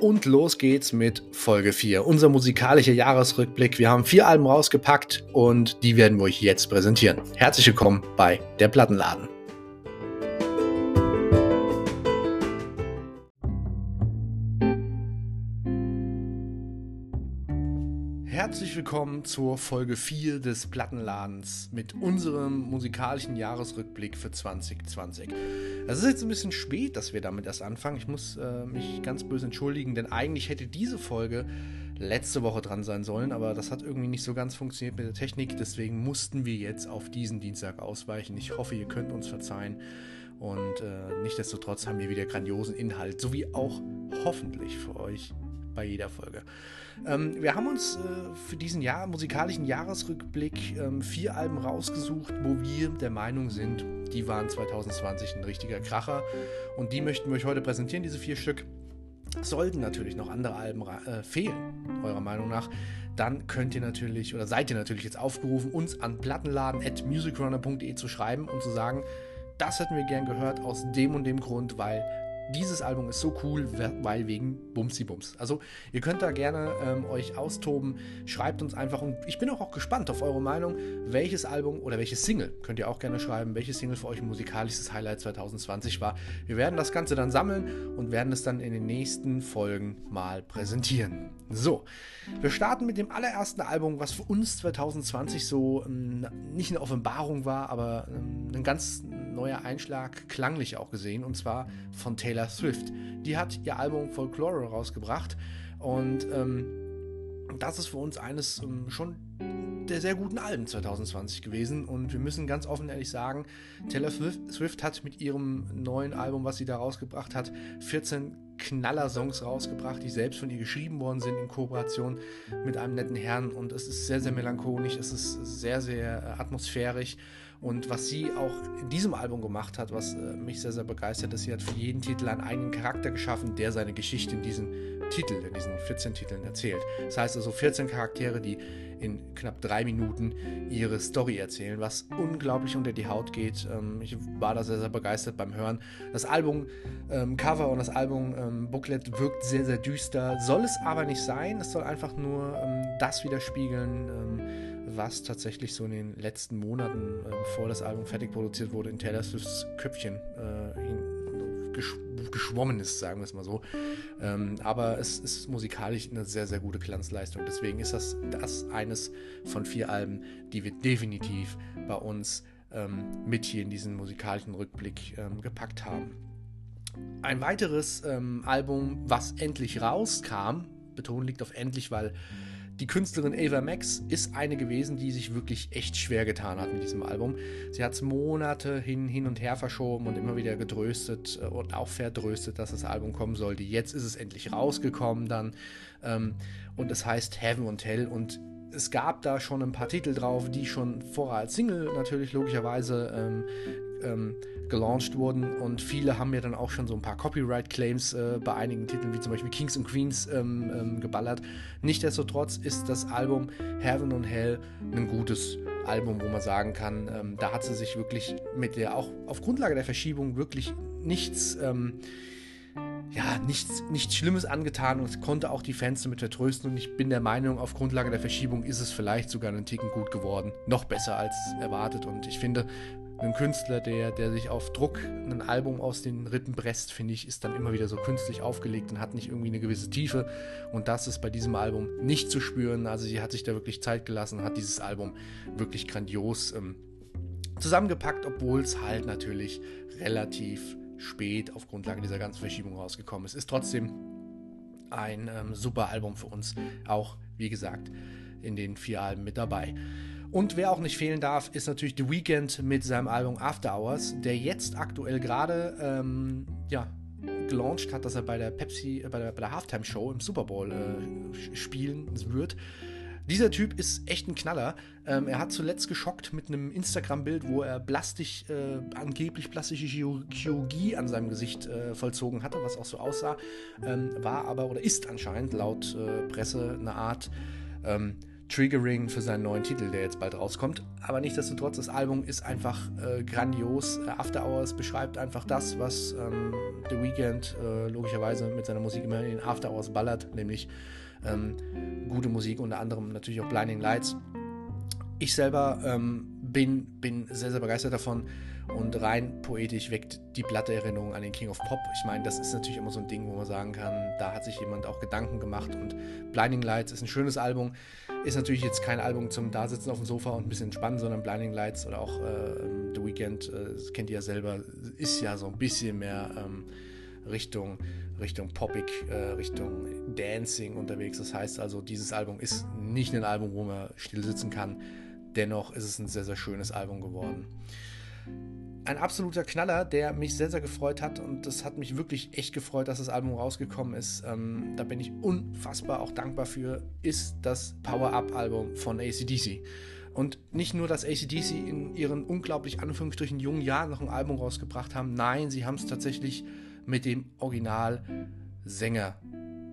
Und los geht's mit Folge 4, unser musikalischer Jahresrückblick. Wir haben vier Alben rausgepackt und die werden wir euch jetzt präsentieren. Herzlich willkommen bei der Plattenladen. Herzlich willkommen zur Folge 4 des Plattenladens mit unserem musikalischen Jahresrückblick für 2020. Es ist jetzt ein bisschen spät, dass wir damit erst anfangen. Ich muss äh, mich ganz böse entschuldigen, denn eigentlich hätte diese Folge letzte Woche dran sein sollen, aber das hat irgendwie nicht so ganz funktioniert mit der Technik. Deswegen mussten wir jetzt auf diesen Dienstag ausweichen. Ich hoffe, ihr könnt uns verzeihen. Und äh, nichtsdestotrotz haben wir wieder grandiosen Inhalt, sowie auch hoffentlich für euch bei jeder Folge. Ähm, wir haben uns äh, für diesen Jahr, musikalischen Jahresrückblick ähm, vier Alben rausgesucht, wo wir der Meinung sind, die waren 2020 ein richtiger Kracher. Und die möchten wir euch heute präsentieren, diese vier Stück. Sollten natürlich noch andere Alben äh, fehlen, eurer Meinung nach, dann könnt ihr natürlich oder seid ihr natürlich jetzt aufgerufen, uns an plattenladen.musicrunner.de zu schreiben und zu sagen, das hätten wir gern gehört aus dem und dem Grund, weil dieses Album ist so cool, weil wegen Bumsi Bums. Also ihr könnt da gerne ähm, euch austoben, schreibt uns einfach und ich bin auch, auch gespannt auf eure Meinung, welches Album oder welches Single, könnt ihr auch gerne schreiben, welches Single für euch ein musikalisches Highlight 2020 war. Wir werden das Ganze dann sammeln und werden es dann in den nächsten Folgen mal präsentieren. So, wir starten mit dem allerersten Album, was für uns 2020 so ähm, nicht eine Offenbarung war, aber ähm, ein ganz neuer Einschlag klanglich auch gesehen und zwar von Taylor Swift. Die hat ihr Album Folklore rausgebracht und ähm, das ist für uns eines ähm, schon der sehr guten Alben 2020 gewesen und wir müssen ganz offen ehrlich sagen, Taylor Swift hat mit ihrem neuen Album, was sie da rausgebracht hat, 14 Knaller-Songs rausgebracht, die selbst von ihr geschrieben worden sind in Kooperation mit einem netten Herrn und es ist sehr, sehr melancholisch, es ist sehr, sehr äh, atmosphärisch und was sie auch in diesem Album gemacht hat, was äh, mich sehr, sehr begeistert ist, sie hat für jeden Titel einen eigenen Charakter geschaffen, der seine Geschichte in diesen Titeln, in diesen 14 Titeln erzählt. Das heißt also 14 Charaktere, die in knapp drei Minuten ihre Story erzählen, was unglaublich unter die Haut geht. Ähm, ich war da sehr, sehr begeistert beim Hören. Das Album ähm, Cover und das Album ähm, Booklet wirkt sehr, sehr düster, soll es aber nicht sein. Es soll einfach nur ähm, das widerspiegeln ähm, was tatsächlich so in den letzten Monaten, äh, bevor das Album fertig produziert wurde, in Taylor Swifts Köpfchen äh, gesch geschwommen ist, sagen wir es mal so. Ähm, aber es ist musikalisch eine sehr, sehr gute Glanzleistung. Deswegen ist das, das eines von vier Alben, die wir definitiv bei uns ähm, mit hier in diesen musikalischen Rückblick ähm, gepackt haben. Ein weiteres ähm, Album, was endlich rauskam, Beton liegt auf endlich, weil die Künstlerin Ava Max ist eine gewesen, die sich wirklich echt schwer getan hat mit diesem Album. Sie hat es Monate hin, hin und her verschoben und immer wieder getröstet äh, und auch verdröstet, dass das Album kommen sollte. Jetzt ist es endlich rausgekommen dann ähm, und es heißt Heaven und Hell und es gab da schon ein paar Titel drauf, die schon vorher als Single natürlich logischerweise ähm, ähm, gelauncht wurden und viele haben ja dann auch schon so ein paar Copyright-Claims äh, bei einigen Titeln, wie zum Beispiel Kings and Queens, ähm, ähm, geballert. Nichtsdestotrotz ist das Album Heaven and Hell ein gutes Album, wo man sagen kann, ähm, da hat sie sich wirklich mit der, auch auf Grundlage der Verschiebung, wirklich nichts ähm, ja, nichts, nichts Schlimmes angetan und konnte auch die Fans damit vertrösten. Und ich bin der Meinung, auf Grundlage der Verschiebung ist es vielleicht sogar einen Ticken gut geworden. Noch besser als erwartet. Und ich finde, ein Künstler, der, der sich auf Druck ein Album aus den Rippen presst, finde ich, ist dann immer wieder so künstlich aufgelegt und hat nicht irgendwie eine gewisse Tiefe. Und das ist bei diesem Album nicht zu spüren. Also sie hat sich da wirklich Zeit gelassen, hat dieses Album wirklich grandios ähm, zusammengepackt, obwohl es halt natürlich relativ spät auf Grundlage dieser ganzen Verschiebung rausgekommen ist. Ist trotzdem ein ähm, super Album für uns. Auch, wie gesagt, in den vier Alben mit dabei. Und wer auch nicht fehlen darf, ist natürlich The Weeknd mit seinem Album After Hours, der jetzt aktuell gerade ähm, ja, gelauncht hat, dass er bei der Pepsi, äh, bei der, der Halftime Show im Super Bowl äh, spielen wird. Dieser Typ ist echt ein Knaller. Ähm, er hat zuletzt geschockt mit einem Instagram-Bild, wo er plastisch, äh, angeblich plastische Chirurgie an seinem Gesicht äh, vollzogen hatte, was auch so aussah. Ähm, war aber oder ist anscheinend laut äh, Presse eine Art ähm, triggering für seinen neuen Titel, der jetzt bald rauskommt. Aber nichtsdestotrotz, das Album ist einfach äh, grandios. Äh, After Hours beschreibt einfach das, was ähm, The Weeknd äh, logischerweise mit seiner Musik immer in After Hours ballert, nämlich ähm, gute Musik, unter anderem natürlich auch Blinding Lights. Ich selber ähm, bin, bin sehr, sehr begeistert davon und rein poetisch weckt die Platte Erinnerung an den King of Pop. Ich meine, das ist natürlich immer so ein Ding, wo man sagen kann, da hat sich jemand auch Gedanken gemacht und Blinding Lights ist ein schönes Album. Ist natürlich jetzt kein Album zum Dasitzen auf dem Sofa und ein bisschen entspannen, sondern Blinding Lights oder auch äh, The Weeknd, äh, das kennt ihr ja selber, ist ja so ein bisschen mehr ähm, Richtung, Richtung Poppig, äh, Richtung Dancing unterwegs. Das heißt also, dieses Album ist nicht ein Album, wo man still sitzen kann. Dennoch ist es ein sehr, sehr schönes Album geworden ein absoluter Knaller, der mich sehr, sehr gefreut hat und das hat mich wirklich echt gefreut, dass das Album rausgekommen ist. Ähm, da bin ich unfassbar auch dankbar für, ist das Power-Up-Album von ACDC. Und nicht nur, dass ACDC in ihren unglaublich Anführungsstrichen jungen Jahren noch ein Album rausgebracht haben, nein, sie haben es tatsächlich mit dem Original-Sänger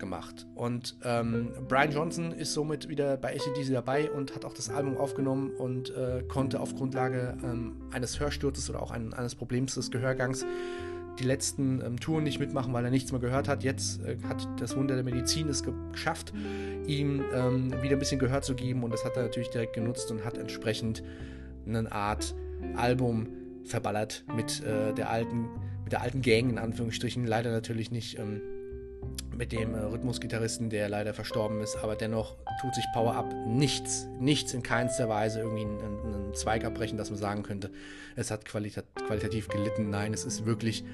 gemacht. Und ähm, Brian Johnson ist somit wieder bei ACDC dabei und hat auch das Album aufgenommen und äh, konnte auf Grundlage ähm, eines Hörsturzes oder auch ein, eines Problems des Gehörgangs die letzten ähm, Touren nicht mitmachen, weil er nichts mehr gehört hat. Jetzt äh, hat das Wunder der Medizin es geschafft, ihm ähm, wieder ein bisschen Gehör zu geben und das hat er natürlich direkt genutzt und hat entsprechend eine Art Album verballert mit äh, der alten mit der alten Gang in Anführungsstrichen. Leider natürlich nicht ähm, mit dem äh, Rhythmusgitarristen, der leider verstorben ist, aber dennoch tut sich Power Up nichts, nichts in keinster Weise irgendwie einen, einen Zweig abbrechen, dass man sagen könnte, es hat qualita qualitativ gelitten. Nein, es ist wirklich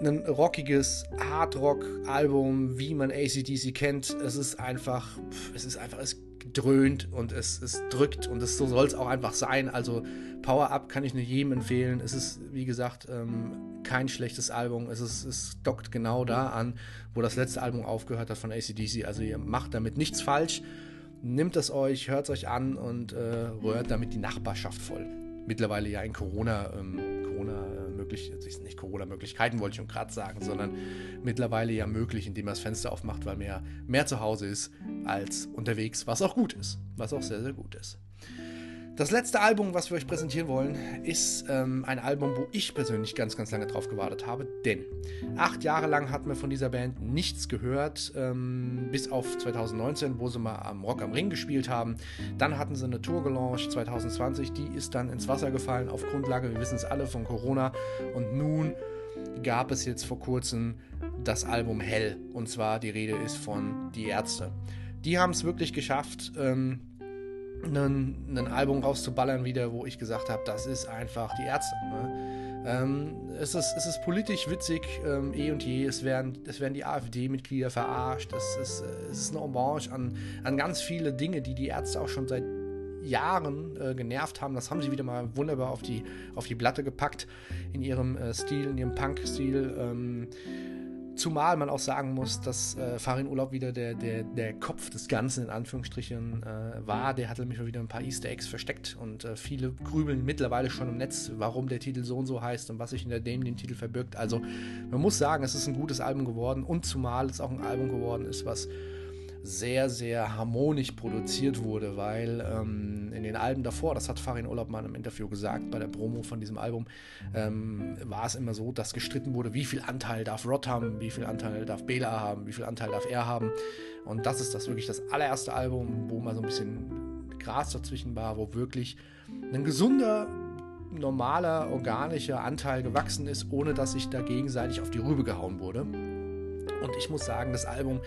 ein rockiges Hard-Rock-Album, wie man ACDC kennt. Es ist einfach, es ist einfach, es dröhnt und es, es drückt und es, so soll es auch einfach sein. Also Power Up kann ich nur jedem empfehlen. Es ist, wie gesagt, ähm, kein schlechtes Album. Es, ist, es dockt genau da an, wo das letzte Album aufgehört hat von ACDC. Also ihr macht damit nichts falsch. Nimmt es euch, hört es euch an und äh, rührt damit die Nachbarschaft voll. Mittlerweile ja in Corona, ähm, Corona äh, möglich, nicht Corona-Möglichkeiten wollte ich schon gerade sagen, sondern mittlerweile ja möglich, indem man das Fenster aufmacht, weil man ja mehr zu Hause ist als unterwegs, was auch gut ist, was auch sehr, sehr gut ist. Das letzte Album, was wir euch präsentieren wollen, ist ähm, ein Album, wo ich persönlich ganz, ganz lange drauf gewartet habe. Denn acht Jahre lang hatten wir von dieser Band nichts gehört, ähm, bis auf 2019, wo sie mal am Rock am Ring gespielt haben. Dann hatten sie eine Tour gelauncht 2020, die ist dann ins Wasser gefallen auf Grundlage, wir wissen es alle, von Corona. Und nun gab es jetzt vor kurzem das Album Hell. Und zwar die Rede ist von Die Ärzte. Die haben es wirklich geschafft. Ähm, ein, Album rauszuballern wieder, wo ich gesagt habe, das ist einfach die Ärzte. Ne? Ähm, es, ist, es ist politisch witzig, ähm, eh und je. Es werden, es werden die AfD-Mitglieder verarscht. Es ist, es ist eine Hommage an, an ganz viele Dinge, die die Ärzte auch schon seit Jahren äh, genervt haben. Das haben sie wieder mal wunderbar auf die, auf die Platte gepackt in ihrem äh, Stil, in ihrem Punk-Stil. Ähm, Zumal man auch sagen muss, dass äh, Farin Urlaub wieder der, der, der Kopf des Ganzen in Anführungsstrichen äh, war. Der hatte nämlich wieder ein paar Easter Eggs versteckt und äh, viele grübeln mittlerweile schon im Netz, warum der Titel so und so heißt und was sich hinter dem den Titel verbirgt. Also man muss sagen, es ist ein gutes Album geworden und zumal es auch ein Album geworden ist, was sehr, sehr harmonisch produziert wurde, weil ähm, in den Alben davor, das hat Farin Urlaub mal im Interview gesagt, bei der Promo von diesem Album, ähm, war es immer so, dass gestritten wurde, wie viel Anteil darf Rod haben, wie viel Anteil darf Bela haben, wie viel Anteil darf er haben. Und das ist das wirklich das allererste Album, wo mal so ein bisschen Gras dazwischen war, wo wirklich ein gesunder, normaler, organischer Anteil gewachsen ist, ohne dass sich da gegenseitig auf die Rübe gehauen wurde. Und ich muss sagen, das Album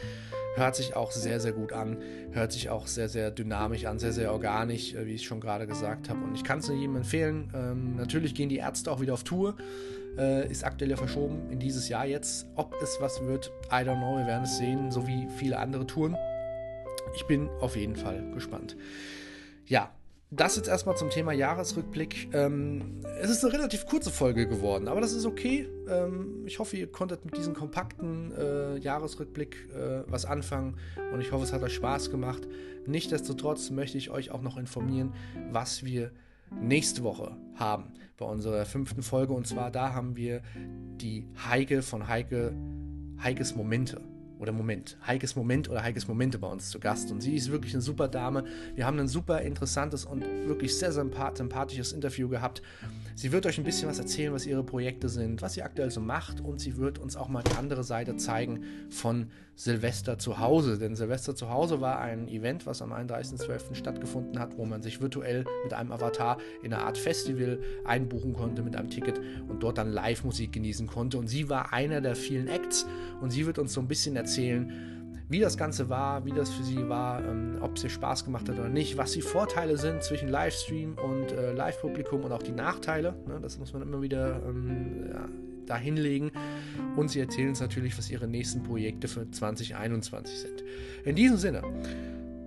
hört sich auch sehr, sehr gut an, hört sich auch sehr, sehr dynamisch an, sehr, sehr organisch, äh, wie ich schon gerade gesagt habe. Und ich kann es nur jedem empfehlen. Ähm, natürlich gehen die Ärzte auch wieder auf Tour. Äh, ist aktuell ja verschoben in dieses Jahr jetzt. Ob es was wird, I don't know. Wir werden es sehen, so wie viele andere Touren. Ich bin auf jeden Fall gespannt. Ja, das jetzt erstmal zum Thema Jahresrückblick. Ähm, es ist eine relativ kurze Folge geworden, aber das ist okay. Ähm, ich hoffe, ihr konntet mit diesem kompakten äh, Jahresrückblick äh, was anfangen und ich hoffe, es hat euch Spaß gemacht. Nichtsdestotrotz möchte ich euch auch noch informieren, was wir nächste Woche haben bei unserer fünften Folge. Und zwar da haben wir die Heike von Heike, Heikes Momente. Oder Moment, Heikes Moment oder Heikes Momente bei uns zu Gast. Und sie ist wirklich eine super Dame. Wir haben ein super interessantes und wirklich sehr sympathisches Interview gehabt. Sie wird euch ein bisschen was erzählen, was ihre Projekte sind, was sie aktuell so macht und sie wird uns auch mal die andere Seite zeigen von Silvester zu Hause. Denn Silvester zu Hause war ein Event, was am 31.12. stattgefunden hat, wo man sich virtuell mit einem Avatar in eine Art Festival einbuchen konnte mit einem Ticket und dort dann Live-Musik genießen konnte. Und sie war einer der vielen Acts und sie wird uns so ein bisschen erzählen, wie das Ganze war, wie das für sie war, ähm, ob es ihr Spaß gemacht hat oder nicht, was die Vorteile sind zwischen Livestream und äh, Live-Publikum und auch die Nachteile. Ne? Das muss man immer wieder ähm, ja, da hinlegen. Und sie erzählen uns natürlich, was ihre nächsten Projekte für 2021 sind. In diesem Sinne.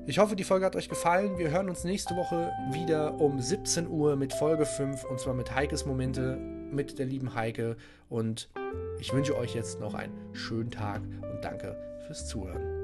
Ich hoffe, die Folge hat euch gefallen. Wir hören uns nächste Woche wieder um 17 Uhr mit Folge 5 und zwar mit Heikes Momente mit der lieben Heike. Und ich wünsche euch jetzt noch einen schönen Tag und danke fürs Zuhören.